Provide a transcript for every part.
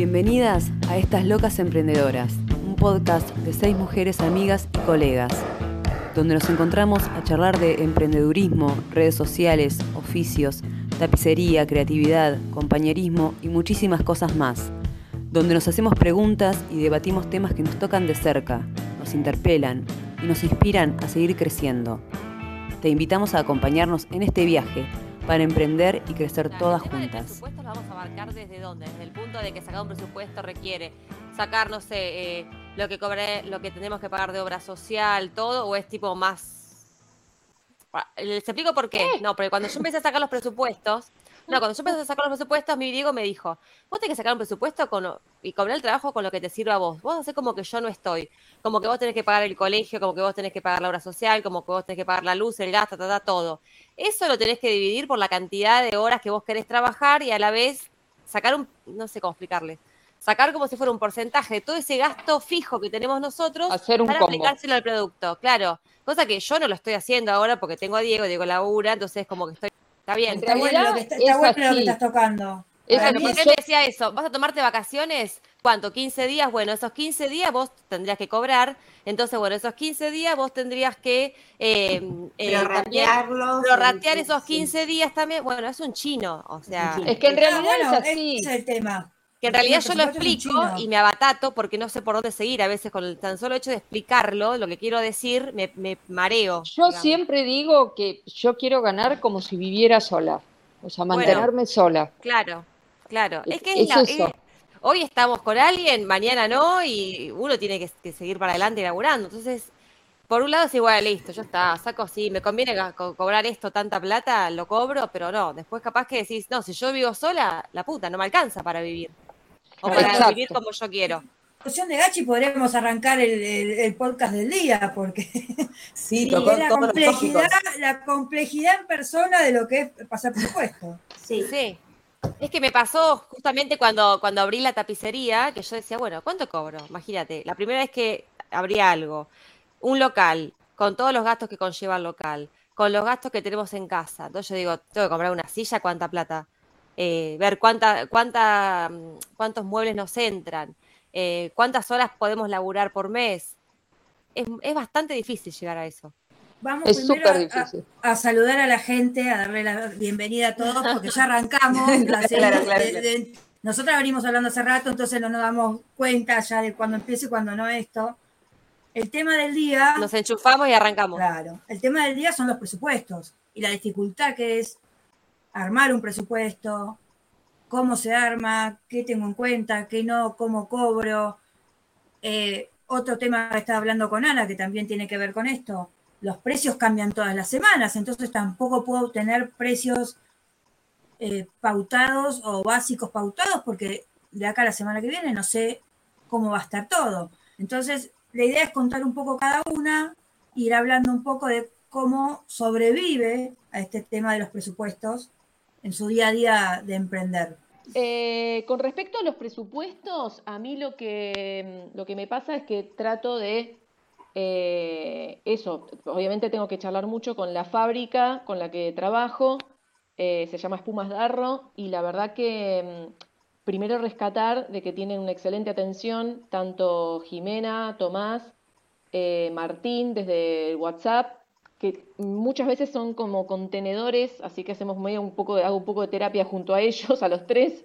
Bienvenidas a Estas Locas Emprendedoras, un podcast de seis mujeres amigas y colegas, donde nos encontramos a charlar de emprendedurismo, redes sociales, oficios, tapicería, creatividad, compañerismo y muchísimas cosas más, donde nos hacemos preguntas y debatimos temas que nos tocan de cerca, nos interpelan y nos inspiran a seguir creciendo. Te invitamos a acompañarnos en este viaje para emprender y crecer todas juntas. El presupuesto lo vamos a abarcar desde dónde? Desde el punto de que sacar un presupuesto requiere sacar, no sé, eh, lo que cobré, lo que tenemos que pagar de obra social, todo, o es tipo más. Ah, les explico por qué. No, porque cuando yo empecé a sacar los presupuestos, no, cuando yo empecé a sacar los presupuestos, mi Diego me dijo, vos tenés que sacar un presupuesto con, y cobrar el trabajo con lo que te sirva a vos. Vos hacés como que yo no estoy. Como que vos tenés que pagar el colegio, como que vos tenés que pagar la obra social, como que vos tenés que pagar la luz, el gas, todo. Eso lo tenés que dividir por la cantidad de horas que vos querés trabajar y a la vez sacar un, no sé cómo explicarle, sacar como si fuera un porcentaje de todo ese gasto fijo que tenemos nosotros Hacer un para aplicárselo al producto. Claro, cosa que yo no lo estoy haciendo ahora porque tengo a Diego, Diego labura, entonces como que estoy Está bien. Está bueno lo que, está, bueno lo que estás tocando. Claro, ¿por qué te decía eso? ¿Vas a tomarte vacaciones? ¿Cuánto? ¿15 días? Bueno, esos 15 días vos tendrías que cobrar. Entonces, bueno, esos 15 días vos tendrías que eh, eh, ratear esos 15 días también. Bueno, es un chino, o sea. Es que en realidad es así. es el tema que en realidad yo lo explico y me abatato porque no sé por dónde seguir. A veces con el tan solo hecho de explicarlo, lo que quiero decir, me, mareo. Yo siempre digo que yo quiero ganar como si viviera sola, o sea, mantenerme sola. Claro, claro. Es, que hoy estamos con alguien, mañana no, y uno tiene que, seguir para adelante laburando. Entonces, por un lado es igual, listo, ya está, saco sí, me conviene cobrar esto, tanta plata, lo cobro, pero no, después capaz que decís, no, si yo vivo sola, la puta, no me alcanza para vivir o para vivir como yo quiero. Cuestión de Gachi podríamos arrancar el, podcast del día, porque sí, la, complejidad, la complejidad en persona de lo que es pasar presupuesto. Sí. sí. Es que me pasó justamente cuando, cuando abrí la tapicería, que yo decía, bueno, ¿cuánto cobro? Imagínate, la primera vez que abrí algo, un local, con todos los gastos que conlleva el local, con los gastos que tenemos en casa. Entonces yo digo, tengo que comprar una silla, ¿cuánta plata? Eh, ver cuánta, cuánta, mm, cuántos muebles nos entran, eh, cuántas horas podemos laburar por mes. Es, bastante difícil llegar a eso. Vamos primero a, saludar a la gente, a darle la bienvenida a todos, porque ya arrancamos. nosotros venimos hablando hace rato, entonces no nos damos cuenta ya de cuándo empieza y cuándo no esto. El tema del día. Nos enchufamos y arrancamos. Claro. El tema del día son los presupuestos y la dificultad que es armar un presupuesto, cómo se arma, qué tengo en cuenta, qué no, cómo cobro. Eh, otro tema que estaba hablando con Ana, que también tiene que ver con esto, los precios cambian todas las semanas, entonces tampoco puedo tener precios eh, pautados o básicos pautados porque de acá a la semana que viene no sé cómo va a estar todo. Entonces, la idea es contar un poco cada una, ir hablando un poco de cómo sobrevive a este tema de los presupuestos en su día a día de emprender? Eh, con respecto a los presupuestos, a mí lo que, lo que me pasa es que trato de eh, eso, obviamente tengo que charlar mucho con la fábrica con la que trabajo, eh, se llama Espumas Darro, y la verdad que mm, primero rescatar de que tienen una excelente atención, tanto Jimena, Tomás, Martín desde WhatsApp, que muchas veces son como contenedores, así que hacemos medio un poco hago un poco de terapia junto a ellos, a los tres.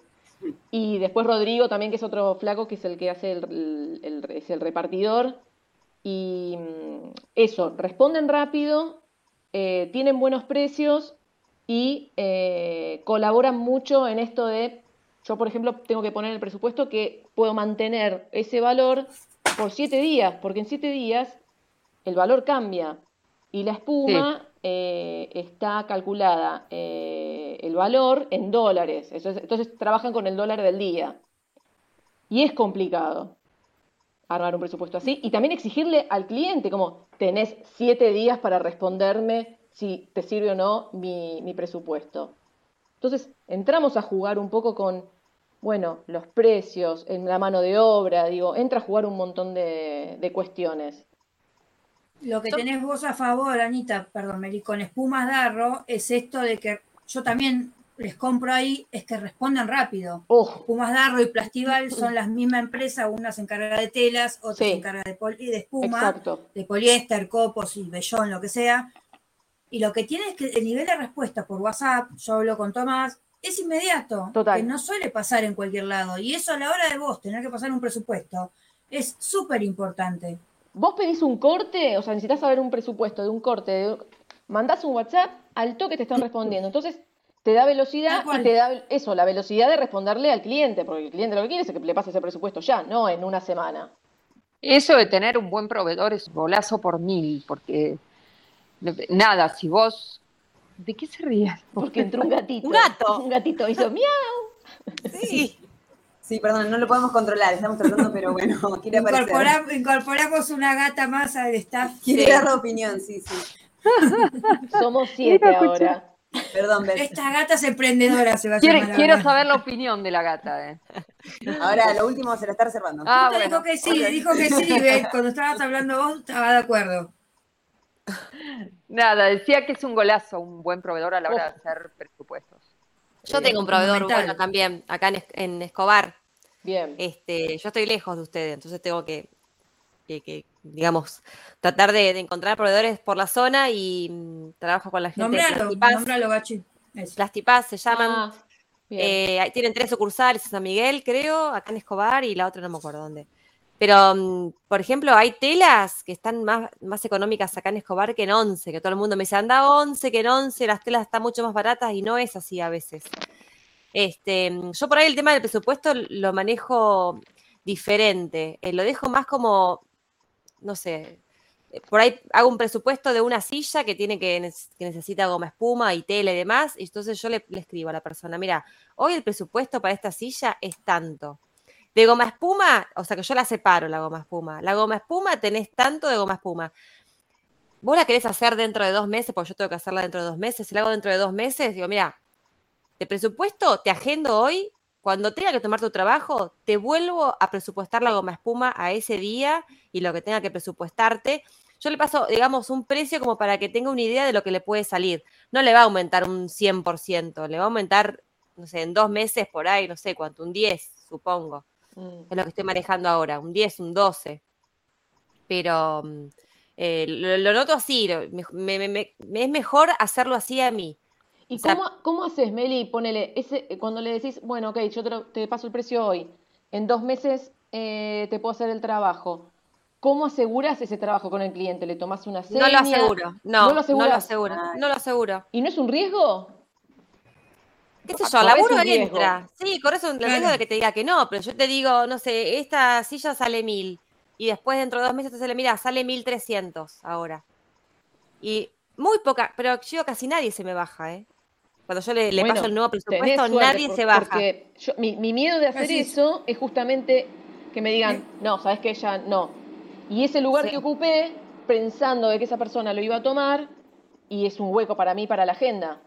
Y después Rodrigo también, que es otro flaco, que es el que hace el, es el repartidor. Y mm, eso, responden rápido, eh, tienen buenos precios y eh, colaboran mucho en esto de, yo por ejemplo tengo que poner el presupuesto que puedo mantener ese valor por siete días, porque en siete días el valor cambia. Y la espuma eh, está calculada eh, el valor en dólares. Entonces, trabajan con el dólar del día. Y es complicado armar un presupuesto así. Y también exigirle al cliente, como tenés siete días para responderme si te sirve o no mi, presupuesto. Entonces, entramos a jugar un poco con, bueno, los precios, en la mano de obra, digo, entra a jugar un montón de, de cuestiones. Lo que tenés vos a favor, Anita, perdón, Meli, con espumas Darro, es esto de que yo también les compro ahí es que respondan rápido. Oh, Pumas Darro y Plastival son la misma empresa, una se encarga de telas, otra Sí. se encarga de, poli- de espuma, exacto. de poliéster, copos y vellón, lo que sea. Y lo que tiene es que el nivel de respuesta por WhatsApp, yo hablo con Tomás, es inmediato, Total. que no suele pasar en cualquier lado. Y eso a la hora de vos tener que pasar un presupuesto es súper importante. Vos pedís un corte, o sea, necesitas saber un presupuesto de un corte, de- mandás un WhatsApp, al toque te están respondiendo. Entonces, te da velocidad y te da eso, la velocidad de responderle al cliente, porque el cliente lo que quiere es que le pase ese presupuesto ya, no en una semana. Eso de tener un buen proveedor es golazo por mil, porque nada, si vos... ¿De qué se ríen? Porque entró un gatito. Un gato. Un gatito hizo miau. Sí. Sí, perdón, no lo podemos controlar, estamos tratando, pero bueno, quiere aparecer. Incorpora- incorporamos una gata más al staff. Quiere Sí. dar la opinión, sí, sí. Somos siete Mira, ahora. Perdón, Beth. Esta gata es emprendedora, se va a Quiero, quiero saber la opinión de la gata. eh. Ahora lo último se la está reservando. Ah, bueno. dijo que sí, dijo que sí, Beth. Cuando estabas hablando vos, estaba de acuerdo. Nada, decía que es un golazo, un buen proveedor a la hora de hacer presupuestos. Yo tengo un proveedor bueno también, acá en, en Escobar. Bien. Este, yo estoy lejos de ustedes, entonces tengo que, que- que, digamos, tratar de, de encontrar proveedores por la zona y mm, trabajo con la gente Nombralo, Plastipaz. nombralo, Gachi. Plastipaz se llaman. Ah. Eh, tienen tres sucursales, San Miguel, creo, acá en Escobar y la otra no me acuerdo dónde. Pero, mm, por ejemplo, hay telas que están más, más económicas acá en Escobar que en Once, que todo el mundo me dice, anda Once, que en Once las telas están mucho más baratas y no es así a veces. Este, mm, yo por ahí el tema del presupuesto lo manejo diferente, eh, lo dejo más como, no sé, eh, por ahí hago un presupuesto de una silla que tiene que, nec- que necesita goma espuma y tela y demás, y entonces yo le escribo a la persona, mira, hoy el presupuesto para esta silla es tanto. De goma espuma, o sea que yo la separo la goma espuma. La goma espuma tenés tanto de goma espuma. Vos la querés hacer dentro de dos meses, porque yo tengo que hacerla dentro de dos meses. Si la hago dentro de dos meses, digo, mira, de presupuesto te agendo hoy. Cuando tenga que tomar tu trabajo, te vuelvo a presupuestar la goma espuma a ese día y lo que tenga que presupuestarte. Yo le paso, digamos, un precio como para que tenga una idea de lo que le puede salir. No le va a aumentar un 100%, le va a aumentar, no sé, en dos meses por ahí, no sé cuánto, un 10, supongo. Mm. Es lo que estoy manejando ahora, un 10, un 12. Pero mm, eh, lo, lo noto así, me, me- me- me- es mejor hacerlo así a mí. ¿Y O sea- cómo, cómo haces, Meli? Ponele, ese, eh, cuando le decís, bueno, ok, yo te, lo- te paso el precio hoy, en dos meses eh, te puedo hacer el trabajo. ¿Cómo aseguras ese trabajo con el cliente? ¿Le tomás una seña? No lo aseguro, no, ¿No lo no lo aseguro, no lo aseguro. ¿Y no es un riesgo? ¿Qué sé yo? Laburo entra. Sí, corres un riesgo Claro. de que te diga que no, pero yo te digo, no sé, esta silla sale mil y después dentro de dos meses te sale, mira, sale mil trescientos ahora. Y muy poca, pero yo casi nadie se me baja, ¿eh? Cuando yo le, le Bueno, paso el nuevo presupuesto, suerte, nadie por- se baja. Porque yo- mi, mi miedo de hacer Así eso es justamente que me digan, no, sabes que ya no. Y ese lugar Sí. que ocupé, pensando de que esa persona lo iba a tomar, y es un hueco para mí, para la agenda.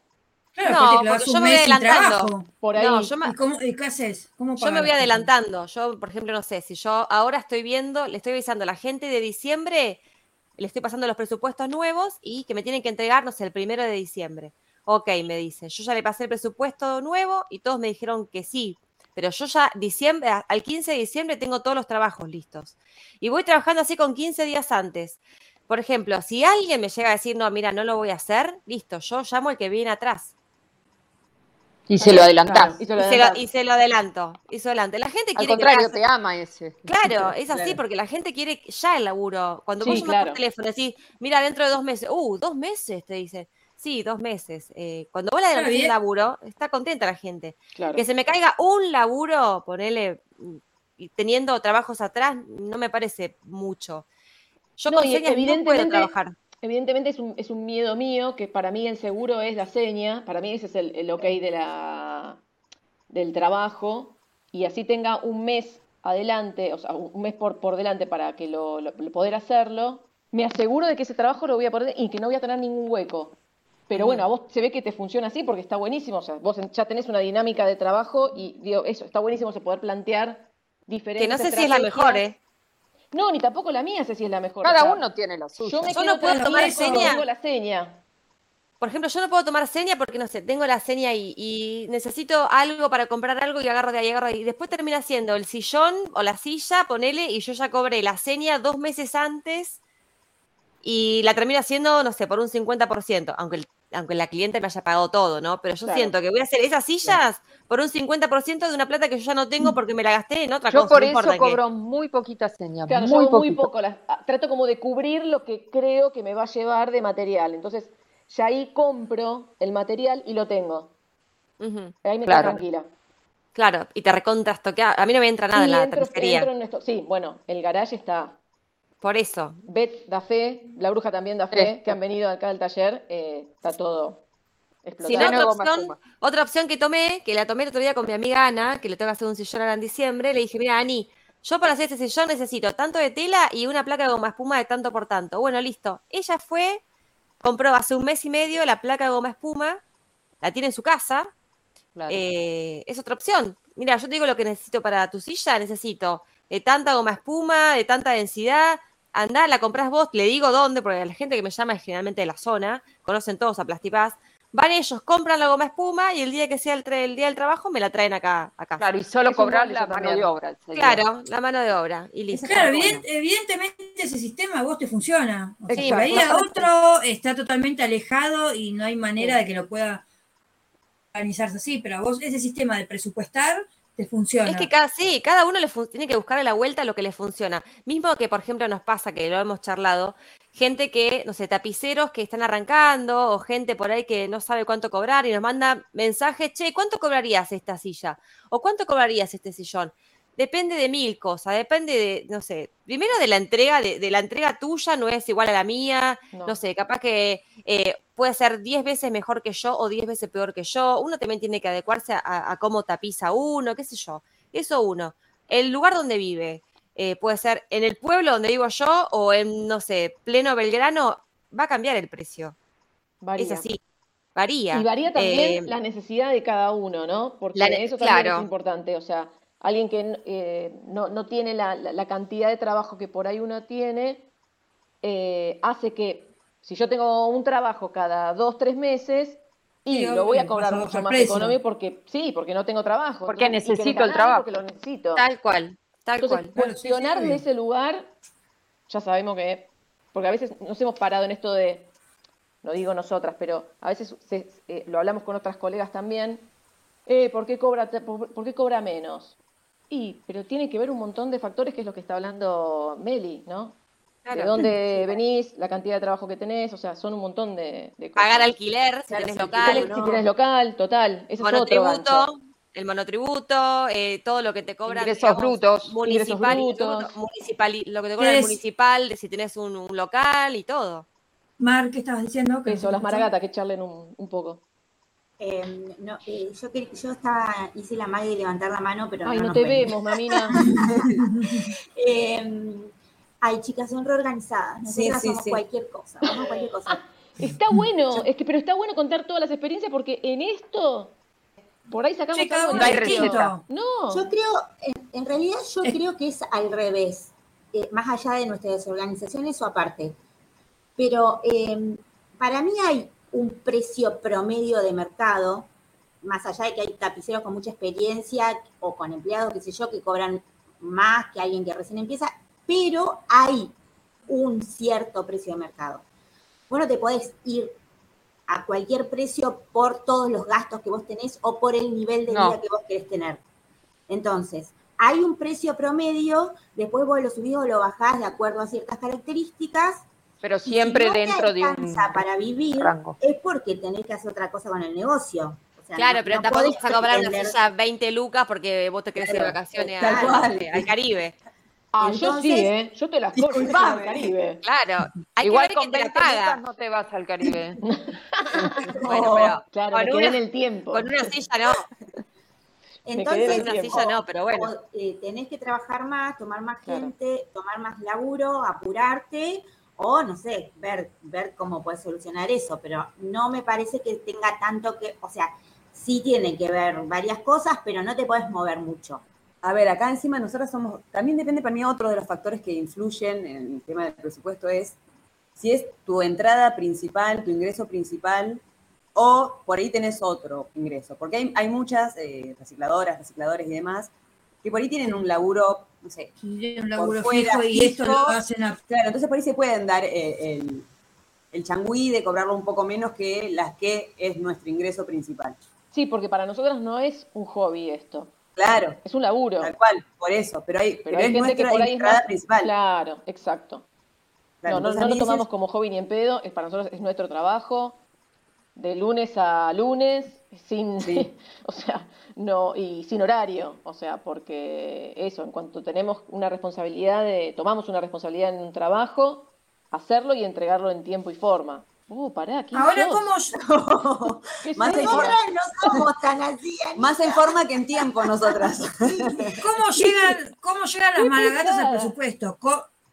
Claro, No, porque yo me voy adelantando. Por ahí. No, yo me, ¿Y, cómo, y qué haces? ¿Cómo Yo me voy adelantando. Yo, por ejemplo, no sé, si yo ahora estoy viendo, le estoy avisando a la gente de diciembre, le estoy pasando los presupuestos nuevos y que me tienen que entregar, no sé, el primero de diciembre. Ok, me dice, yo ya le pasé el presupuesto nuevo y todos me dijeron que sí. Pero yo ya diciembre, al 15 de diciembre tengo todos los trabajos listos. Y voy trabajando así con 15 días antes. Por ejemplo, si alguien me llega a decir, no, mira, no lo voy a hacer, listo, yo llamo al que viene atrás. Y se lo adelantás. Claro, y se lo Y se lo, adelantás. y se lo adelanto. Y se lo adelanto. La gente Al quiere que contrario, pase- te ama ese. Claro, es así Claro. porque la gente quiere ya el laburo. Cuando Sí, vos llamas claro. por teléfono y decís, mira, dentro de dos meses, uh, dos meses, te dicen. Sí, dos meses. Eh, cuando vos le adelantás el laburo, está contenta la gente. Claro. Que se me caiga un laburo, ponele, y teniendo trabajos atrás, no me parece mucho. Yo No, con señas no puedo trabajar. Evidentemente es un, es un miedo mío, que para mí el seguro es la seña, para mí ese es el, el ok de la, del trabajo, y así tenga un mes adelante, o sea, un mes por, por delante para que lo, lo- poder hacerlo, me aseguro de que ese trabajo lo voy a poder y que no voy a tener ningún hueco. Pero bueno, a vos se ve que te funciona así porque está buenísimo, o sea, vos ya tenés una dinámica de trabajo y digo, eso, está buenísimo se poder plantear diferentes Que no sé si es la mejor. ¿eh? No, ni tampoco la mía sé si es la mejor. o Cada sea, uno tiene la suya. yo me Yo quedo no puedo tomar seña. tengo la seña. por ejemplo, yo no puedo tomar seña porque, no sé, tengo la seña y, y necesito algo para comprar algo y agarro de ahí, agarro de ahí. Y después termina siendo el sillón o la silla, ponele, y yo ya cobré la seña dos meses antes y la termino haciendo, no sé, por un 50%, aunque, el- aunque la cliente me haya pagado todo, ¿no? Pero yo Claro. siento que voy a hacer esas sillas por un 50% de una plata que yo ya no tengo porque me la gasté en otra Yo cosa. por no eso cobro muy poquita seña, Claro, muy yo muy poco, las- ah, trato como de cubrir lo que creo que me va a llevar de material. Entonces, ya ahí compro el material y lo tengo. Ahí me quedo tranquila. Claro, y te recontas toquea. A mí no me entra nada Sí, en la entro- tapicería. entro en esto. Sí, bueno, el garage está. Por eso. Bet da fe, la bruja también da fe, que han venido acá al taller. eh, está todo Si explotado. no, Tiene otra opción, otra opción que tomé, que la tomé el otro día con mi amiga Ana, que le tengo que hacer un sillón ahora en diciembre, le dije, mira, Ani, yo para hacer este sillón necesito tanto de tela y una placa de goma espuma de tanto por tanto. Bueno, listo. Ella fue, compró hace un mes y medio la placa de goma espuma, la tiene en su casa, Claro. eh, es otra opción. Mira, yo te digo lo que necesito para tu silla, necesito de tanta goma espuma, de tanta densidad. Andá, la compras vos, le digo dónde, porque la gente que me llama es generalmente de la zona, conocen todos a Plastipaz. Van ellos, compran la goma espuma y el día que sea el, día del trabajo me la traen acá. Claro, y solo cobrar la mano también. de obra. sería. Claro, la mano de obra y listo. Claro, evidentemente ese sistema a vos te funciona. O sea, Sí, por ahí a otro está totalmente alejado y no hay manera de que lo pueda organizarse así, pero a vos ese sistema de presupuestar te funciona. Es que cada, sí, cada uno le tiene que buscarle la vuelta a lo que le funciona. Mismo que, por ejemplo, nos pasa, que lo hemos charlado, gente que, no sé, tapiceros que están arrancando o gente por ahí que no sabe cuánto cobrar y nos manda mensajes, che, ¿cuánto cobrarías esta silla? ¿O cuánto cobrarías este sillón? Depende de mil cosas, depende de, no sé, primero de la entrega, de, de la entrega tuya no es igual a la mía, No. no sé, capaz que eh, puede ser 10 veces mejor que yo o 10 veces peor que yo. Uno también tiene que adecuarse a, a cómo tapiza uno, qué sé yo. Eso uno. El lugar donde vive, eh, puede ser en el pueblo donde vivo yo o en, no sé, pleno Belgrano, va a cambiar el precio. Varía. Es así, varía. Y varía también Eh, la necesidad de cada uno, ¿no? Porque la eso también claro. es importante. O sea, alguien que eh, no, no tiene la, la- la cantidad de trabajo que por ahí uno tiene, hace que si yo tengo un trabajo cada dos, tres meses, y Sí, lo voy a cobrar mucho más precio. económico porque sí, porque no tengo trabajo. Porque Entonces, necesito el trabajo. Porque lo necesito. Tal cual, tal Entonces, cual. Claro, sí, sí, cuestionar de ese lugar, ya sabemos que, porque a veces nos hemos parado en esto de, no digo nosotras, pero a veces se- eh, lo hablamos con otras colegas también, eh, ¿por, qué cobra, por qué cobra menos? Y, pero tiene que ver un montón de factores, que es lo que está hablando Meli, ¿no? De dónde venís, la cantidad de trabajo que tenés, o sea, son un montón de, de cosas. Pagar alquiler, si Claro, tenés si local, Si no. tienes local, total, ese es otro monotributo, el monotributo, eh, todo lo que te cobran. Ingresos brutos, Municipal, ingresos brutos. municipal, lo que te cobran el municipal, de si tenés un, un local y todo. Mar, ¿qué estabas diciendo? Que Eso, las maragatas, que charlen un, un poco. Eh, no, eh, yo, yo estaba, hice la magia de levantar la mano, pero Ay, no nos te vemos, mamina. Eh, ay, chicas, son reorganizadas. Nosotras Sí, sí, somos sí. cualquier cosa. Somos cualquier cosa. Está bueno, es que, pero está bueno contar todas las experiencias porque en esto, por ahí sacamos Che, cada algo No hay receta. No, Yo creo, en, en realidad yo Es- creo que es al revés, eh, más allá de nuestras organizaciones o aparte. Pero eh, para mí hay un precio promedio de mercado, más allá de que hay tapiceros con mucha experiencia o con empleados, qué sé yo, que cobran más que alguien que recién empieza, pero hay un cierto precio de mercado. Vos no te podés ir a cualquier precio por todos los gastos que vos tenés o por el nivel de No. vida que vos querés tener. Entonces, hay un precio promedio, después vos lo subís o lo bajás de acuerdo a ciertas características. Pero y si siempre no te dentro de un para vivir, rango. es porque tenés que hacer otra cosa con el negocio. O sea, Claro, no- pero no tampoco vas a cobrar una silla 20 lucas porque vos te querés ir de vacaciones al Caribe. Ah, yo sí, ¿eh? Yo te las el disculpame. Caribe. Claro, hay Igual que ver con quién te la 20 lucas paga. no te vas al Caribe. Bueno, pero Claro, con una- en el tiempo. con una silla no, Entonces, en una silla no, pero bueno. o, eh, tenés que trabajar más, tomar más Claro. gente, tomar más laburo, apurarte, o no sé, ver, ver cómo puedes solucionar eso, pero no me parece que tenga tanto que, o sea, sí tiene que ver varias cosas, pero no te puedes mover mucho. A ver, acá encima nosotros somos, también depende para mí otro de los factores que influyen en el tema del presupuesto es si es tu entrada principal, tu ingreso principal, o por ahí tenés otro ingreso. Porque hay, hay muchas eh, recicladoras, recicladores y demás que por ahí tienen un laburo, no sé, un laburo fuera, fijo y esto lo hacen a Claro, entonces por ahí se pueden dar eh, el, el changüí de cobrarlo un poco menos que las que es nuestro ingreso principal. Sí, porque para nosotros no es un hobby esto, Claro, es un laburo. tal cual, por eso, pero, hay, Pero pero hay es gente que por ahí es más- principal. Claro, exacto. Claro, no, no, no lo tomamos es- como hobby ni en pedo, es para nosotros es nuestro trabajo, de lunes a lunes, sin, Sí. o sea, no, y sin horario, o sea, porque eso, en cuanto tenemos una responsabilidad de, tomamos una responsabilidad en un trabajo, hacerlo y entregarlo en tiempo y forma. Uh, pará, ¿quién Ahora, sos? ¿cómo, ¿Qué Más en Nosotras no somos tan así. Más en forma que en tiempo nosotras. cómo llegan, cómo llegan las malagatas al presupuesto?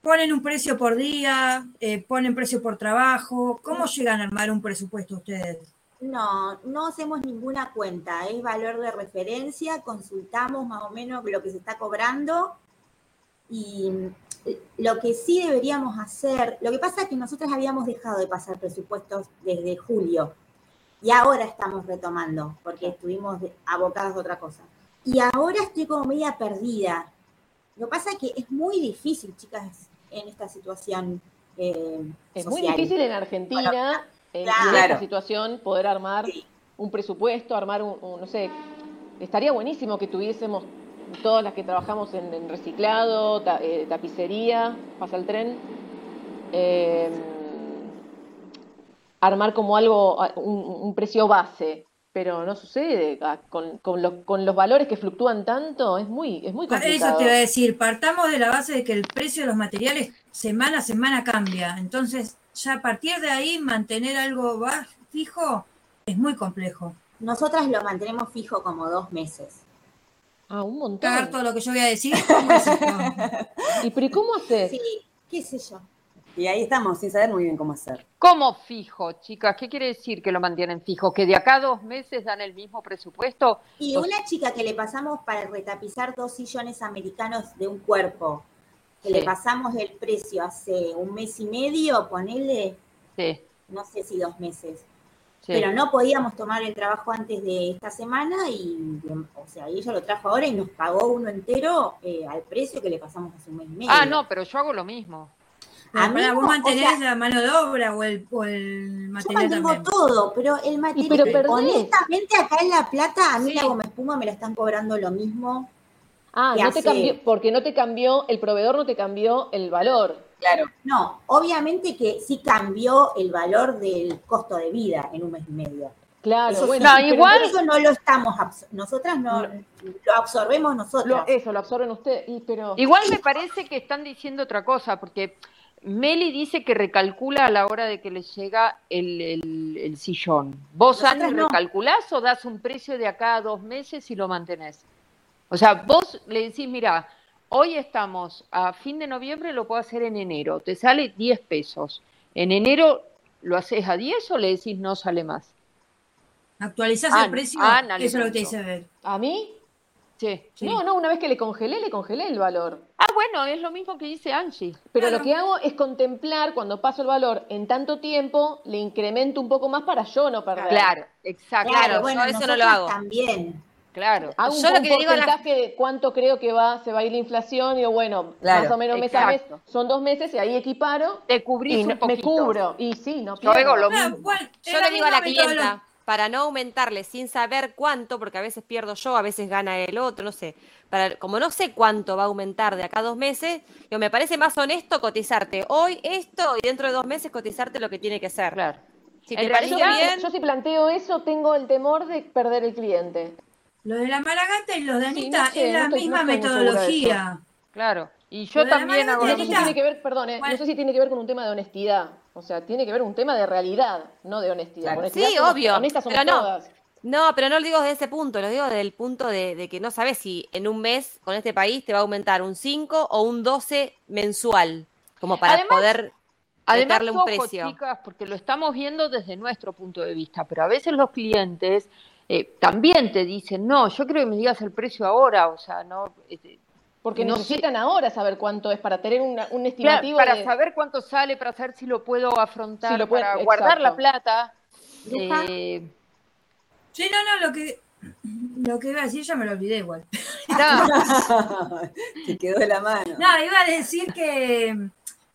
¿Ponen un precio por día? Eh, ¿Ponen precio por trabajo? ¿Cómo llegan a armar un presupuesto ustedes? No, no hacemos ninguna cuenta, es valor de referencia, consultamos más o menos lo que se está cobrando y lo que sí deberíamos hacer, lo que pasa es que nosotros habíamos dejado de pasar presupuestos desde julio y ahora estamos retomando porque estuvimos abocados a otra cosa. Y ahora estoy como media perdida. Lo que pasa es que es muy difícil, chicas, en esta situación. eh, Es muy difícil en Argentina, en, y en esta situación, poder armar Sí. un presupuesto, armar un, un- no sé, estaría buenísimo que tuviésemos todas las que trabajamos en, en reciclado, ta- eh, tapicería, pasa el tren, eh, armar como algo, a- un, un precio base, pero no sucede, con, con los, con los valores que fluctúan tanto, es muy, es muy complicado. Eso te iba a decir, partamos de la base de que el precio de los materiales semana a semana cambia. Entonces, ya a partir de ahí, mantener algo fijo es muy complejo. Nosotras lo mantenemos fijo como dos meses. Ah, un montón. Cagar todo lo que yo voy a decir. ¿cómo es esto? ¿Y pero ¿y cómo haces? Sí, qué sé yo. Y ahí estamos, sin saber muy bien cómo hacer. ¿Cómo fijo, chicas? ¿Qué quiere decir que lo mantienen fijo? ¿Que de acá a dos meses dan el mismo presupuesto? Y O- una chica que le pasamos para retapizar dos sillones americanos de un cuerpo, que Sí. le pasamos el precio hace un mes y medio, ponele, Sí, no sé si dos meses. Sí. Pero no podíamos tomar el trabajo antes de esta semana y, o sea, y ella lo trajo ahora y nos pagó uno entero eh, al precio que le pasamos hace un mes y medio. Ah, no, pero yo hago lo mismo. A mí vos o mantenés sea- la mano de obra o el, o el Yo material mantengo también. todo, pero el material, pero perdés. honestamente, acá en La Plata, a mí Sí. la goma espuma me la están cobrando lo mismo. Ah, no te cambió, porque no te cambió, el proveedor no te cambió el valor. Claro. No, obviamente que sí cambió el valor del costo de vida en un mes y medio. Claro, Eso bueno. Sí, igual- eso no lo estamos, nosotras no, No. lo absorbemos nosotras. lo- eso, lo absorben ustedes. Y, pero, Igual me parece que están diciendo otra cosa, porque Meli dice que recalcula a la hora de que le llega el, el- el sillón. ¿Vos, Ani, no. recalculás o das un precio de acá a dos meses y lo mantenés? O sea, vos le decís, mira, hoy estamos a fin de noviembre, lo puedo hacer en enero, te sale 10 pesos. ¿En enero lo haces a 10 o le decís no sale más? ¿Actualizás el precio? ah, no, Eso es lo que te dice ver. ¿A mí? Sí. Sí. No, no, una vez que le congelé, le congelé el valor. Ah, bueno, es lo mismo que dice Angie. Pero Claro. lo que hago es contemplar cuando paso el valor en tanto tiempo, le incremento un poco más para yo no perder. Claro, exacto. Claro, Claro, bueno, yo eso no lo hago. también. Claro. Hago un, Yo lo un que le digo a la- porcentaje de cuánto creo que va, se va a ir la inflación, y digo, bueno, Claro, más o menos mes a mes, son dos meses y ahí equiparo Te cubrís y un no- me poquito. cubro. Y sí, no Yo hago pierdo. lo mismo. bueno, Yo le digo a la clienta, para no aumentarle sin saber cuánto, porque a veces pierdo yo, a veces gana el otro, no sé. Para, como no sé cuánto va a aumentar de acá a dos meses, yo me parece más honesto cotizarte hoy esto y dentro de dos meses cotizarte lo que tiene que ser. Claro. Si te parece bien, Yo si planteo eso, tengo el temor de perder el cliente. Lo de la Malagata y los de Sí, Anita no sé, es la no estoy- misma no metodología. Claro. Y yo Lo también hago No lo sé si tiene que ver, perdón, eh, no sé si tiene que ver con un tema de honestidad. O sea, tiene que ver un tema de realidad, no de honestidad. Claro. Honestidad Sí, somos- obvio, Honestas somos pero no. todas. No, pero no lo digo desde ese punto, lo digo desde el punto de, de que no sabes si en un mes con este país te va a aumentar un 5 o un 12 mensual, como para Además- poder Además, meterle un ojo, precio. chicas, porque lo estamos viendo desde nuestro punto de vista, pero a veces los clientes eh, también te dicen, no, yo creo que me digas el precio ahora, o sea, no, este, Porque No sé. necesitan ahora saber cuánto es para tener una- un claro, estimativo para de- saber cuánto sale, para saber si lo puedo afrontar, Si lo pueden- para guardar la plata. Eh, Sí, no, no, lo que, lo que iba a decir ya me lo olvidé igual. No, Te quedó de la mano. No, iba a decir que,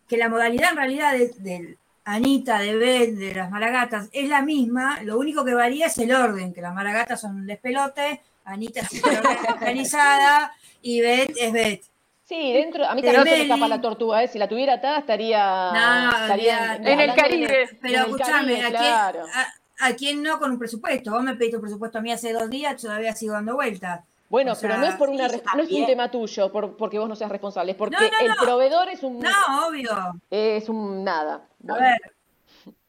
que la modalidad en realidad de, de Anita, de Beth, de las Maragatas es la misma, lo único que varía es el orden, que las Maragatas son un despelote, Anita es organizada y Beth es Beth. Sí, dentro, a mí también se me escapa la tortuga, ¿eh? Si la tuviera atada estaría, No, estaría. En el Caribe. en Pero escúchame, Caribe, ¿a, claro. quién, a, a quién no con un presupuesto? Vos me pediste un presupuesto a mí hace dos días, todavía sigo dando vueltas. Bueno, O pero no es por una sí, no es un tema tuyo, por, porque vos no seas responsable, es porque No, no, el no. proveedor es un No, obvio. es un nada. A ver,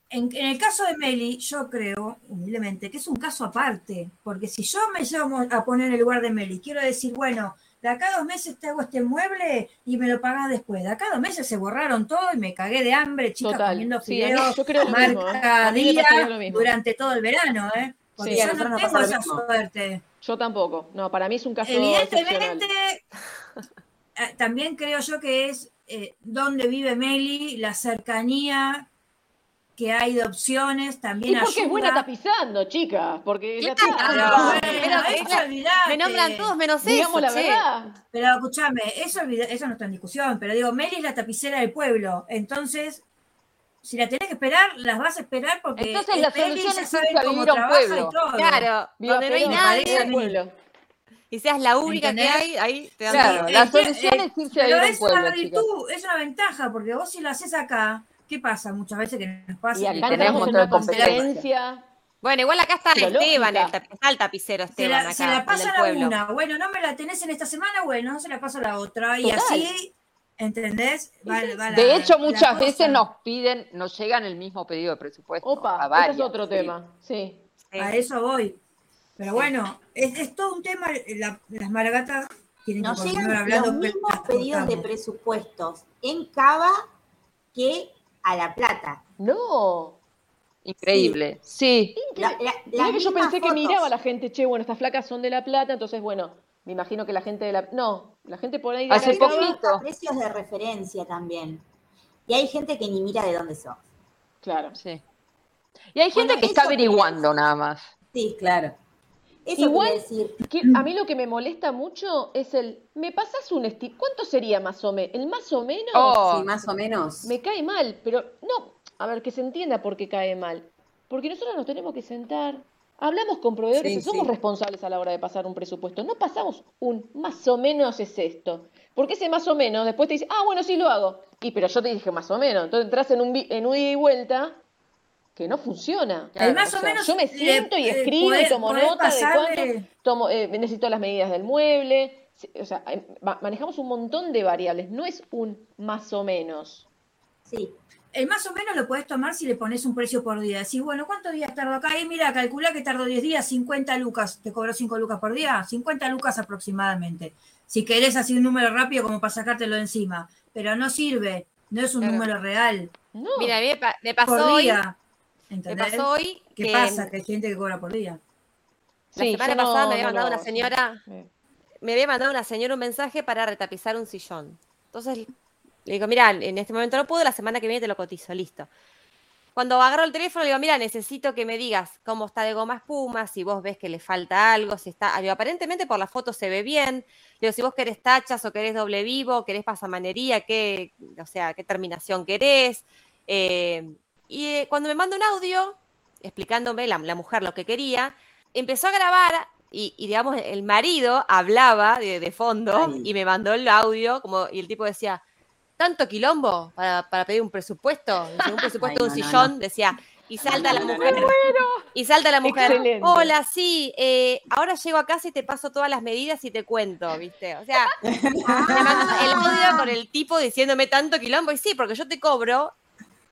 en, en el caso de Meli, yo creo, humildemente, que es un caso aparte, porque si yo me llamo a poner en el lugar de Meli, quiero decir, bueno, de acá a dos meses te hago este mueble y me lo pagás después. De acá a dos meses se borraron todo y me cagué de hambre, chicas, Total. comiendo Sí, fideos, yo creo lo mismo, ¿eh? marca día pasaría lo mismo. durante todo el verano, ¿eh? Porque Sí, yo no tengo esa mismo. suerte. yo tampoco. No, para mí es un caso. Evidentemente, eh, también creo yo que es eh, donde vive Meli, la cercanía que hay de opciones, Y también porque es ayuda. buena tapizando, chicas, porque ya está. Claro. Bueno, eso es me nombran todos menos Digamos eso, la che. verdad. Pero escúchame, eso, eso no está en discusión, pero digo, Meli es la tapicera del pueblo, entonces, si la tenés que esperar, las vas a esperar porque Entonces la solución es saben irse a cómo vivir a un trabaja y pueblo. todo. Claro, donde no hay nadie y seas la única que hay, ahí te dan Claro, la solución eh, es irse a Pero vivir a un es una pueblo, virtud, es una ventaja, porque vos si lo haces acá, ¿qué pasa? Muchas veces que nos pasa Y acá tenemos una de competencia. Bueno, igual acá está Pero Esteban, el, tap- está el tapicero se Esteban la, se la pasa del a pueblo. una, bueno, no me la tenés en esta semana, bueno, no se la paso a la otra, y Total. así, ¿entendés? Va- va la- De hecho, la muchas veces nos piden, nos llegan el mismo pedido de presupuesto. Opa, ese varias, es otro sí. tema. Sí. Sí. A eso voy. Pero bueno, es, es todo un tema, la- las maragatas tienen Nos que continuar llegan hablando. los mismos pedidos de presupuestos en Cava que a La Plata. No. Increíble. Sí. La- la- Mirá las que yo pensé que miraba a la gente, che, bueno, estas flacas son de La Plata, entonces, bueno, me imagino que la gente de La... No, la gente por ahí de Hace poquito. Precios de referencia también. Y hay gente que ni mira de dónde son. Claro. Sí. Y hay gente Bueno, que está averiguando nada más. Sí, Claro. eso Igual- quiere decir. Que a mí lo que me molesta mucho es el, ¿me pasas un estilo? ¿Cuánto sería más o menos? El más o menos Oh, Sí, más o menos. me cae mal, pero no, a ver, que se entienda por qué cae mal. Porque nosotros nos tenemos que sentar, hablamos con proveedores Sí, y somos sí. responsables a la hora de pasar un presupuesto. No pasamos un más o menos es esto. Porque ese más o menos después te dice, ah, bueno, sí lo hago. Y pero yo te dije más o menos. Entonces entras en un, en un ida y vuelta que no funciona. El más O o sea, menos yo me le- siento y eh, escribo y podés- tomo nota de cuánto tomo, eh, necesito las medidas del mueble. O sea, ma- manejamos un montón de variables. No es un más o menos. Sí. El más o menos lo podés tomar si le pones un precio por día. Decís, bueno, ¿cuántos días tardo acá? Y mira, calculá que tardo 10 días, 50 lucas. ¿Te cobró 5 lucas por día? 50 lucas aproximadamente. Si querés así un número rápido como para sacártelo de encima. Pero no sirve, no es un Claro. número real. No. Mira, me, pa- me pasó Por hoy, día. me ¿Entendés? pasó hoy ¿Qué que pasa? Que hay gente que cobra por día. la Sí, semana no- pasada me había no mandado una señora, Eh. me había mandado una señora un mensaje para retapizar un sillón. Entonces le digo, mira, en este momento no puedo, la semana que viene te lo cotizo, listo. Cuando agarro el teléfono, le digo, mira, necesito que me digas cómo está de goma espuma, si vos ves que le falta algo, si está. digo, aparentemente por la foto se ve bien. Digo, si vos querés tachas o querés doble vivo, querés pasamanería, qué, o sea, qué terminación querés. Eh, y eh, cuando me manda un audio explicándome la, la mujer lo que quería, empezó a grabar y, y, digamos, el marido hablaba de, de fondo Ay. y me mandó el audio como, y el tipo decía, tanto quilombo para, para pedir un presupuesto, un presupuesto Ay, de un no, no, sillón, decía, y salta No, la no, no, mujer, no. y salta la mujer, Excelente. hola, sí, eh, ahora llego a casa y te paso todas las medidas y te cuento, ¿viste? O sea, me mandó el audio con el tipo diciéndome tanto quilombo, y sí, porque yo te cobro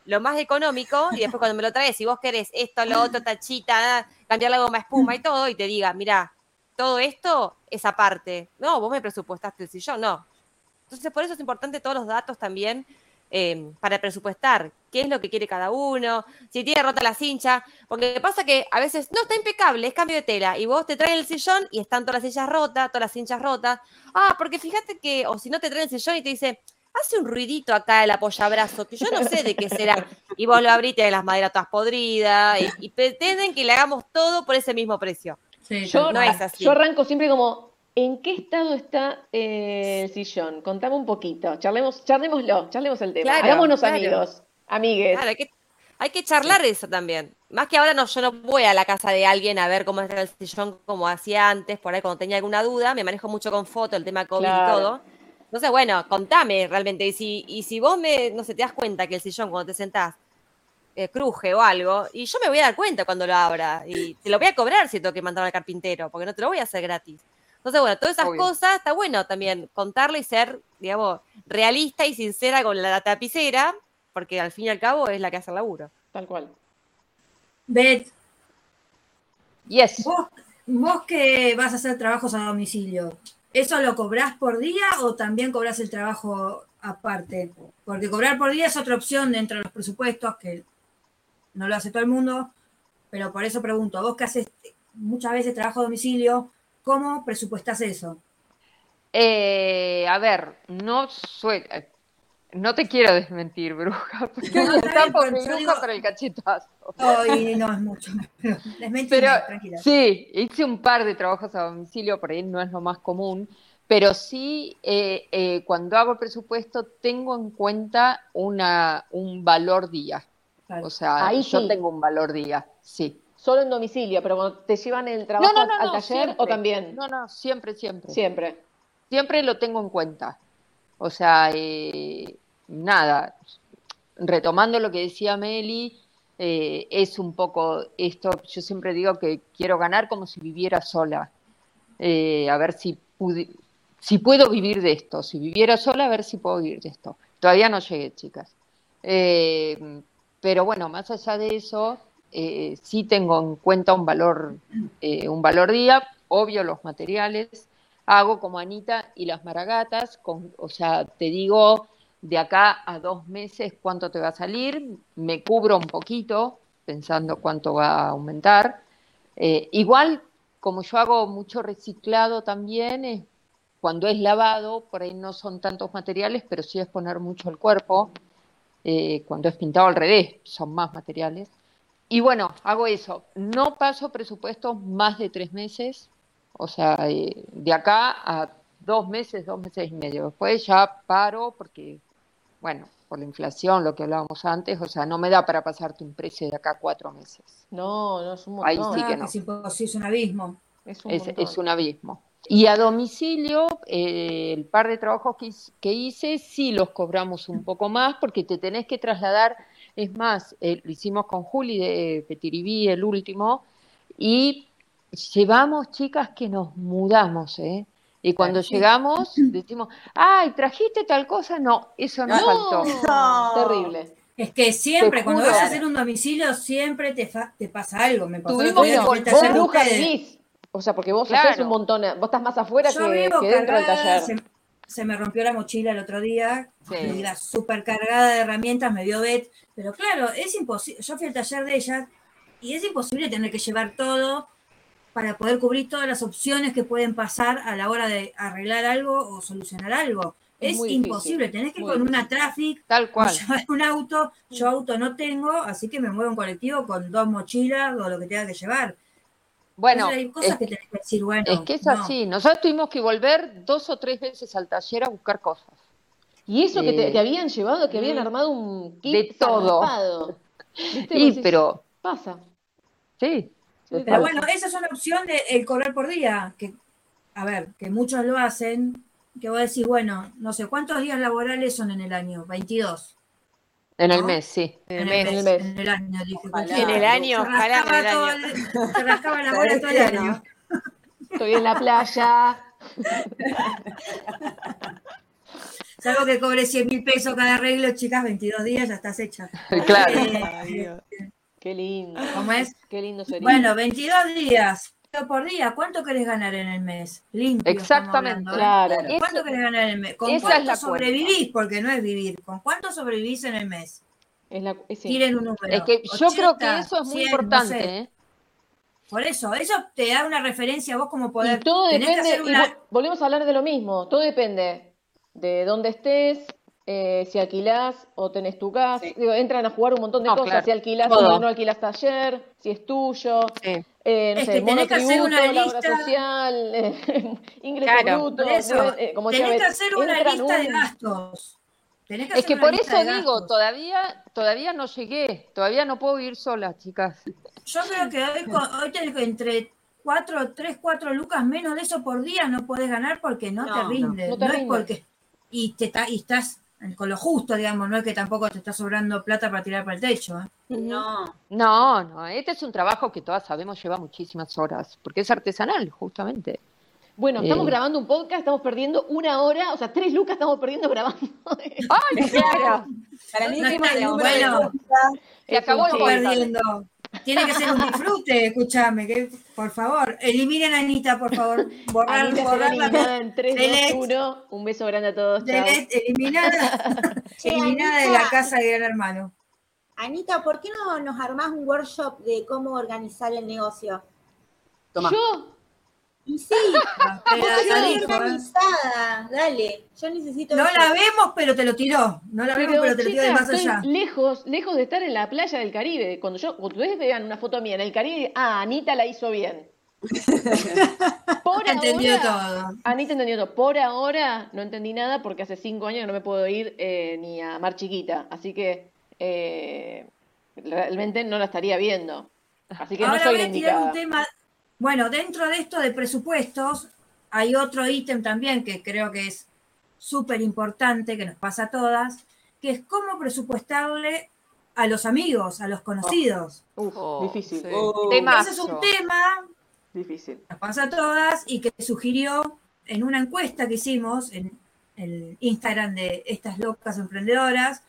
lo más económico y después cuando me lo traes, si vos querés esto, lo otro, tachita, cambiar la goma espuma y todo, y te diga, mira, todo esto es aparte. No, vos me presupuestaste el sillón, no. Entonces, por eso es importante todos los datos también eh, para presupuestar qué es lo que quiere cada uno, si tiene rota la cincha, porque pasa que a veces no está impecable, es cambio de tela, y vos te traen el sillón y están todas las sillas rotas, todas las cinchas rotas. Ah, porque fíjate que, o si no te traen el sillón y te dice, hace un ruidito acá el apoyabrazo, que yo no sé de qué será. Y vos lo abrís, tenés las maderas todas podridas y, y pretenden que le hagamos todo por ese mismo precio. Sí, Yo, no es así. yo arranco siempre como, ¿en qué estado está eh, el sillón? Contame un poquito, charlemos, charlémoslo, charlemos el tema. Claro, Hagámonos claro. amigos, amigues. Claro, hay que, hay que charlar eso también. Más que ahora no, yo no voy a la casa de alguien a ver cómo está el sillón como hacía antes, por ahí cuando tenía alguna duda, me manejo mucho con foto, el tema COVID y todo. Entonces, bueno, contame realmente. Y si, y si vos me, no sé, te das cuenta que el sillón cuando te sentás eh, cruje o algo, y yo me voy a dar cuenta cuando lo abra. Y te lo voy a cobrar si tengo que mandar al carpintero, porque no te lo voy a hacer gratis. Entonces, bueno, todas esas Obvio. cosas está bueno también contarle y ser, digamos, realista y sincera con la tapicera, porque al fin y al cabo es la que hace el laburo. Tal cual. Beth, Yes. vos, vos que vas a hacer trabajos a domicilio, ¿eso lo cobrás por día o también cobrás el trabajo aparte? Porque cobrar por día es otra opción dentro de los presupuestos que no lo hace todo el mundo, pero por eso pregunto, vos que haces muchas veces trabajo a domicilio, ¿cómo presupuestás eso? Eh, a ver, no no te quiero desmentir, bruja, porque No, está bien, por bruja digo- para el cachetazo. Hoy no es mucho, pero desmentime, Pero tranquila. sí, hice un par de trabajos a domicilio, por ahí no es lo más común, pero sí eh, eh, cuando hago presupuesto tengo en cuenta una, un valor día. Claro. O sea, Ahí yo sí. tengo un valor día, sí. Solo en domicilio, pero cuando te llevan el trabajo No, no, no, al taller siempre. o también. No, no, siempre, siempre. Siempre. Siempre lo tengo en cuenta. O sea, eh, nada, retomando lo que decía Meli, eh, es un poco esto, yo siempre digo que quiero ganar como si viviera sola. Eh, a ver si, pudi- si puedo vivir de esto. Si viviera sola, a ver si puedo vivir de esto. Todavía no llegué, chicas. Eh, pero bueno, más allá de eso, eh, sí tengo en cuenta un valor, eh, un valor día, obvio los materiales, hago como Anita y las maragatas, con, o sea, te digo de acá a dos meses cuánto te va a salir, me cubro un poquito pensando cuánto va a aumentar. Eh, igual, como yo hago mucho reciclado también, eh, cuando es lavado, por ahí no son tantos materiales, pero sí es poner mucho el cuerpo. Eh, cuando es pintado al revés, son más materiales. Y bueno, hago eso. No paso presupuestos más de tres meses, o sea, eh, de acá a dos meses, dos meses y medio. Después ya paro porque, bueno, por la inflación, lo que hablábamos antes, o sea, no me da para pasarte un precio de acá a cuatro meses. No, no es un Ahí montón. sí que Ah, no. es imposible, es un abismo. Es un Es, montón. es un abismo. Y a domicilio, eh, el par de trabajos que, hice- que hice, sí los cobramos un poco más porque te tenés que trasladar. Es más, eh, lo hicimos con Juli de Petiribí, el último, y llevamos chicas que nos mudamos, ¿eh? Y cuando Sí. llegamos, decimos, ay, ¿trajiste tal cosa? No, eso no, No. faltó. No. Terrible. Es que siempre, cuando vas a hacer un domicilio, siempre te, fa- te pasa algo. Me pasó Tuvimos que volver- vivís. O sea, porque vos Claro. haces un montón. Vos estás más afuera Yo que, vivo que dentro del taller. Se, me rompió la mochila el otro día, Sí. iba súper cargada de herramientas, me dio Bet, pero claro, es imposible, yo fui al taller de ella y es imposible tener que llevar todo para poder cubrir todas las opciones que pueden pasar a la hora de arreglar algo o solucionar algo. Es Es, muy difícil, imposible, tenés que ir con una traffic, Tal cual. llevar un auto, yo auto no tengo, así que me muevo en colectivo con dos mochilas o lo que tenga que llevar. Bueno, Entonces hay cosas es que tenés que decir, bueno, Es que es no. así. Nosotros tuvimos que volver dos o tres veces al taller a buscar cosas. Y eso que te, Eh, te habían llevado, que habían mm, armado un kit de todo. Y decís, pero, Pasa. sí. Pero Pasa. bueno, esa es una opción de el cobrar por día, que, a ver, que muchos lo hacen, que vos decís, bueno, no sé, ¿cuántos días laborales son en el año? 22. En el ¿No? mes, sí. En el En mes. el mes. En el año, dije. Ojalá. En el año, Se ojalá en rascaba, el todo el- se rascaba la bola todo el año. Estoy en la playa. Salvo que cobre 100 mil pesos cada arreglo, chicas, 22 días, ya estás hecha. Claro. Eh, Qué lindo. ¿Cómo es? Qué lindo sería. Bueno, 22 días por día. ¿Cuánto querés ganar en el mes? Limpio. Exactamente. hablando, ¿eh? claro. Eso- ¿Cuánto querés ganar en el mes? ¿Con esa es cuánto la sobrevivís? Porque no es vivir. ¿Con cuánto sobrevivís en el mes? Es la, es-. Tiren un número. Es que yo creo que 80, eso es muy 100, no importante, sé. ¿eh? Por eso, eso te da una referencia a vos como poder. Y todo depende, y volvemos a hablar de lo mismo, todo depende de dónde estés, eh, si alquilás o tenés tu casa. Sí. Digo, entran a jugar un montón de No, cosas. claro. Si alquilás o no alquilás taller, si es tuyo. Sí. Eh, no Es sé, que tenés que hacer una lista- social, eh, ingreso Claro, eso, eh, como decía tenés que hacer una lista de gastos. Tenés que Es que por eso digo, todavía, todavía no llegué, todavía no puedo ir sola, chicas. Yo creo que hoy, hoy tenés que entre 4, 3, 4 lucas menos de eso por día no podés ganar porque no, No, te no, rinde. no No, te es rinde. porque. Y, te y estás con lo justo, digamos, no es que tampoco te está sobrando plata para tirar para el techo. ¿eh? No, No, no, este es un trabajo que todas sabemos lleva muchísimas horas, porque es artesanal, justamente. Bueno, estamos Eh. grabando un podcast, estamos perdiendo una hora, o sea, tres lucas estamos perdiendo grabando. ¡Ay, claro! Para mí No de bueno. lucas, Se acabó el perdiendo. Tiene que ser un disfrute, escúchame, que por favor, eliminen a Anita, por favor. Borrar, Anita será borrar la eliminada en 3, delete. 2, 1. Un beso grande a todos. delete, eliminada, Che, eliminada de la casa de Gran Hermano. Anita, ¿por qué no nos armás un workshop de cómo organizar el negocio? Toma. Yo, Y sí, organizada, dale, yo necesito No eso. la vemos, pero te lo tiró. No la vemos, pero te lo tiró de más allá. lejos, lejos de estar en la playa del Caribe. Cuando yo, cuando ustedes vean una foto mía en el Caribe, ah, Anita la hizo bien. Por Entendió ahora, todo. Anita entendió todo. Por ahora no entendí nada porque hace cinco años que no me puedo ir eh, ni a Mar Chiquita. Así que eh, realmente no la estaría viendo. Así que no soy voy a tirar un tema. Bueno, dentro de esto de presupuestos, hay otro ítem también que creo que es súper importante, que nos pasa a todas, que es cómo presupuestarle a los amigos, a los conocidos. Uf, Oh, difícil, sí. Oh. Ese es un tema difícil. nos pasa a todas y que sugirió en una encuesta que hicimos en el Instagram de estas locas emprendedoras,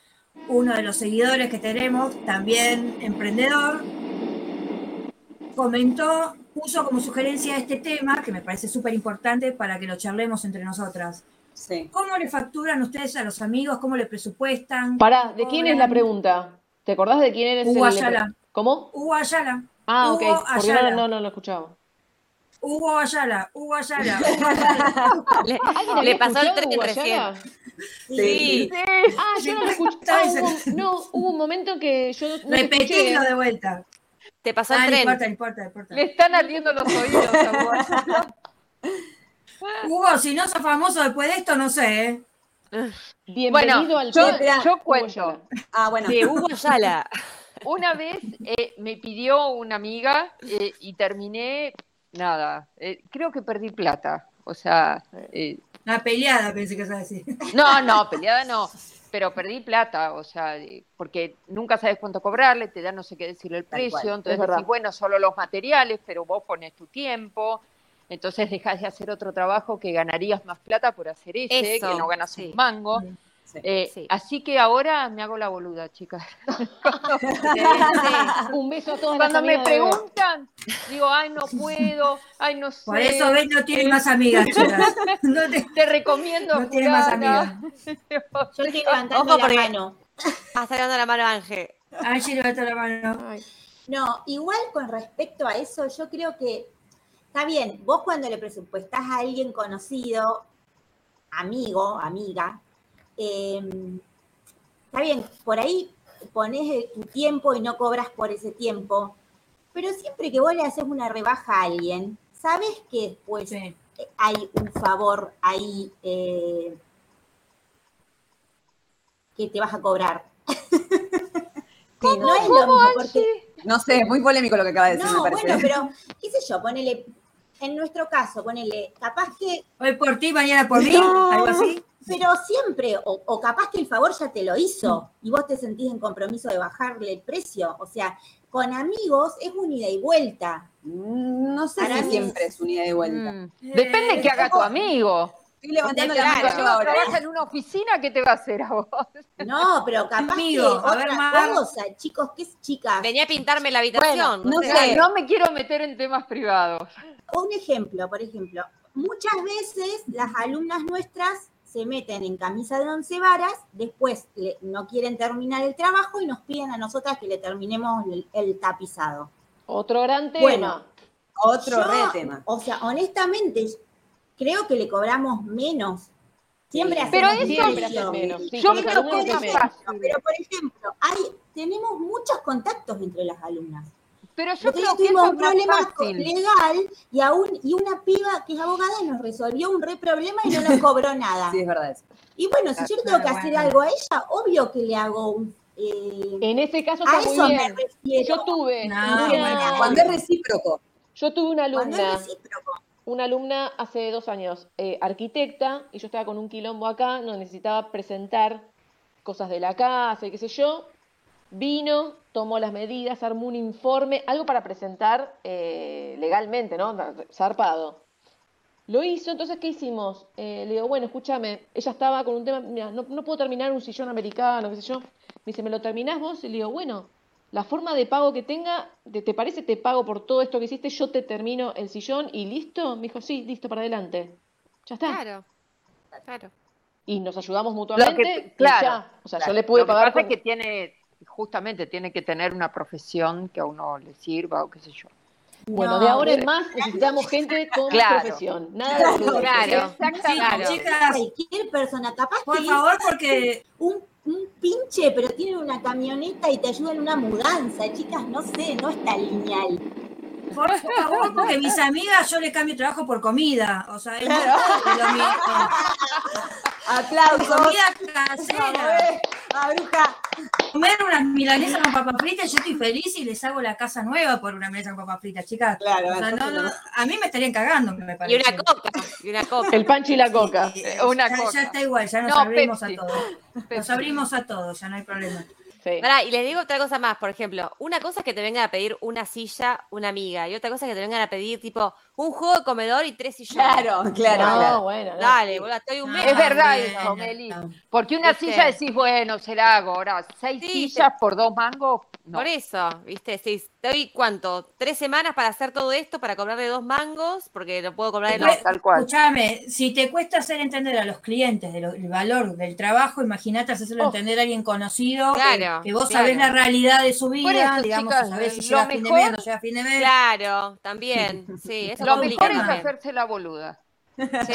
uno de los seguidores que tenemos, también emprendedor, comentó, puso como sugerencia este tema, que me parece súper importante para que lo charlemos entre nosotras. sí. ¿Cómo le facturan ustedes a los amigos? ¿Cómo le presupuestan? Pará, ¿de quién es la pregunta? ¿Te acordás de quién eres Hugo el- Ayala. ¿Cómo? Hugo Ayala. Ah, ok. Hugo Porque no, Ayala. no, no lo escuchaba. Hugo Ayala, Hugo Ayala, Hugo Ayala. Le, ¿Alguien le pasó el tren recién. Sí. Ah, yo no lo escuché. Ah, hubo, no, hubo un momento que yo no lo escuché. Repetilo de vuelta. Te pasó Ah, el no tren. importa, no importa, no importa. Me están ardiendo los oídos. Hugo, si no sos famoso después de esto, no sé, ¿eh? Bienvenido Bueno, al yo, yo Hugo cuento. Ah, bueno. De Hugo Ayala. Una vez eh, me pidió una amiga eh, y terminé, nada, eh, creo que perdí plata. O sea, eh, Una peleada, pensé que ibas a decir. no, no, peleada no, pero perdí plata, o sea, porque nunca sabes cuánto cobrarle, te da no sé qué decirle el Tal precio, cual, entonces decís, bueno, solo los materiales, pero vos pones tu tiempo, entonces dejas de hacer otro trabajo que ganarías más plata por hacer ese, Eso, que no ganas sí. un mango. Sí. Eh, Sí. Así que ahora me hago la boluda, chicas. Un beso a todas Cuando las me amigas preguntan, digo, ay, no puedo, ay, no sé. Por eso ves, no tiene más amigas, chicas. No te- Te recomiendo. No tiene más fulana. Yo estoy levantando Ojo, la porque- mano. Está la mano Ángel. Angie levanta la mano. No, igual con respecto a eso, yo creo que está bien, vos cuando le presupuestás a alguien conocido, amigo, amiga, eh, está bien, por ahí pones tu tiempo y no cobras por ese tiempo, pero siempre que vos le haces una rebaja a alguien, sabes que después Sí. hay un favor ahí eh, que te vas a cobrar. No es lo mismo, porque No sé, es muy polémico lo que acaba de decir, no, me parece. bueno, pero qué sé yo, ponele, en nuestro caso, ponele, capaz que, Hoy por ti, mañana por mí, No. algo así. Pero siempre, o, o capaz que el favor ya te lo hizo y vos te sentís en compromiso de bajarle el precio. O sea, con amigos es un ida y vuelta. Mm, No sé Para si siempre es unida y vuelta. Mm, Depende Eh, que haga tu amigo. Estoy levantando la mano claro. ahora. trabaja en una oficina, ¿qué te va a hacer a vos? No, pero capaz Amigo, que a ver, otra Mar. cosa, chicos, ¿qué es chicas? Venía a pintarme la habitación. no o sé. sea, no me quiero meter en temas privados. Un ejemplo, por ejemplo, muchas veces las alumnas nuestras se meten en camisa de once varas, después le- no quieren terminar el trabajo y nos piden a nosotras que le terminemos el- el tapizado. Otro gran tema. Bueno, Otro Yo, re tema. O sea, honestamente, creo que le cobramos menos Siempre Sí. hacemos Pero eso Siempre menos. Sí, Yo creo que es fácil. Pero, por ejemplo, hay, tenemos muchos contactos entre las alumnas. Pero yo Nosotros creo que eso un es problema fácil. legal y, aún, y una piba que es abogada nos resolvió un re problema y no nos cobró nada. Sí, es verdad eso. Y bueno, si yo le tengo que hacer bueno. algo a ella, obvio que le hago un... eh, En ese caso a está muy eso me bien. refiero. Yo tuve, No, una, bueno, Cuando es recíproco. yo tuve una Cuando es alumna, recíproco. una alumna hace dos años, eh, arquitecta, y yo estaba con un quilombo acá, no necesitaba presentar cosas de la casa y qué sé yo. Vino, tomó las medidas, armó un informe, algo para presentar eh, legalmente, ¿no? Zarpado. Lo hizo, entonces, ¿qué hicimos? Eh, le digo, bueno, escúchame, ella estaba con un tema, mira, no, no puedo terminar un sillón americano, qué sé yo. Me dice, ¿me lo terminás vos? Y le digo, bueno, la forma de pago que tenga, ¿te, te parece te pago por todo esto que hiciste? Yo te termino el sillón y listo. Me dijo, sí, listo, para adelante. Ya está. Claro. Claro. Y nos ayudamos Lo mutuamente. que- y claro, ya. O sea, claro. yo le pude Lo que pagar. es con- que tiene, justamente tiene que tener una profesión que a uno le sirva o qué sé yo. Bueno, No, de ahora en pero- más necesitamos gente con Claro. profesión. Nada de boludeces. Claro. Sí, Claro. chicas, Cualquier persona, capaz por favor, porque un, un pinche, pero tiene una camioneta y te ayuda en una mudanza, chicas, no sé, no está lineal. Por favor, porque mis amigas yo le cambio trabajo por comida. O sea, es lo mismo. Aplausos. Comida casera. A bruja. Comer unas milanesas con papas fritas, yo estoy feliz y les hago la casa nueva por una milanesa con papas fritas, chicas. Claro, O sea, no, no, a mí me estarían cagando, me Y parece. una coca. Y una coca. El pancho y la coca. Sí, una ya, coca. ya está igual, ya nos No, abrimos Pepsi. a todos. Nos abrimos a todos, ya no hay problema. Sí. Pará, y les digo otra cosa más, por ejemplo, una cosa es que te vengan a pedir una silla, una amiga, y otra cosa es que te vengan a pedir tipo un juego de comedor y tres sillones. Claro, claro, no, claro. bueno. no. Dale, boludo, estoy un mes. Es verdad eso, Meli. Porque una ¿Viste? silla decís, bueno, se la hago. Ahora, seis Sí, sillas por dos mangos, no. Por eso, ¿viste? Si te doy cuánto, tres semanas para hacer todo esto, para cobrarle dos mangos, porque lo puedo cobrar en No, los... tal cual. Escúchame, si te cuesta hacer entender a los clientes de lo- el valor del trabajo, imagínate hacerlo Oh. entender a alguien conocido, Claro, que vos claro. sabés la realidad de su vida, eso, digamos, chicas, sabés si llega a fin de mes, no llega a fin de mes. Claro, también, sí, eso Lo mejor es hacerse la boluda. Sí.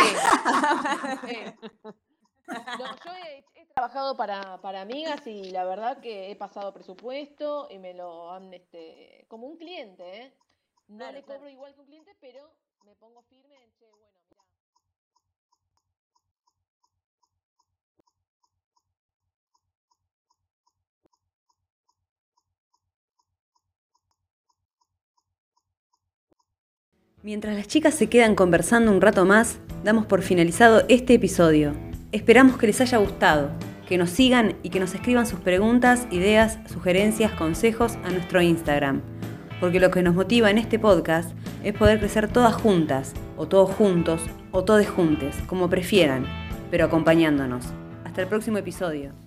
No, yo he, he trabajado para, para amigas y la verdad que he pasado presupuesto y me lo han, este, como un cliente, ¿eh? No Claro, le claro. cobro igual que un cliente, pero me pongo firme en, Mientras las chicas se quedan conversando un rato más, damos por finalizado este episodio. Esperamos que les haya gustado, que nos sigan y que nos escriban sus preguntas, ideas, sugerencias, consejos a nuestro Instagram. Porque lo que nos motiva en este podcast es poder crecer todas juntas, o todos juntos, o todes juntes, como prefieran, pero acompañándonos. Hasta el próximo episodio.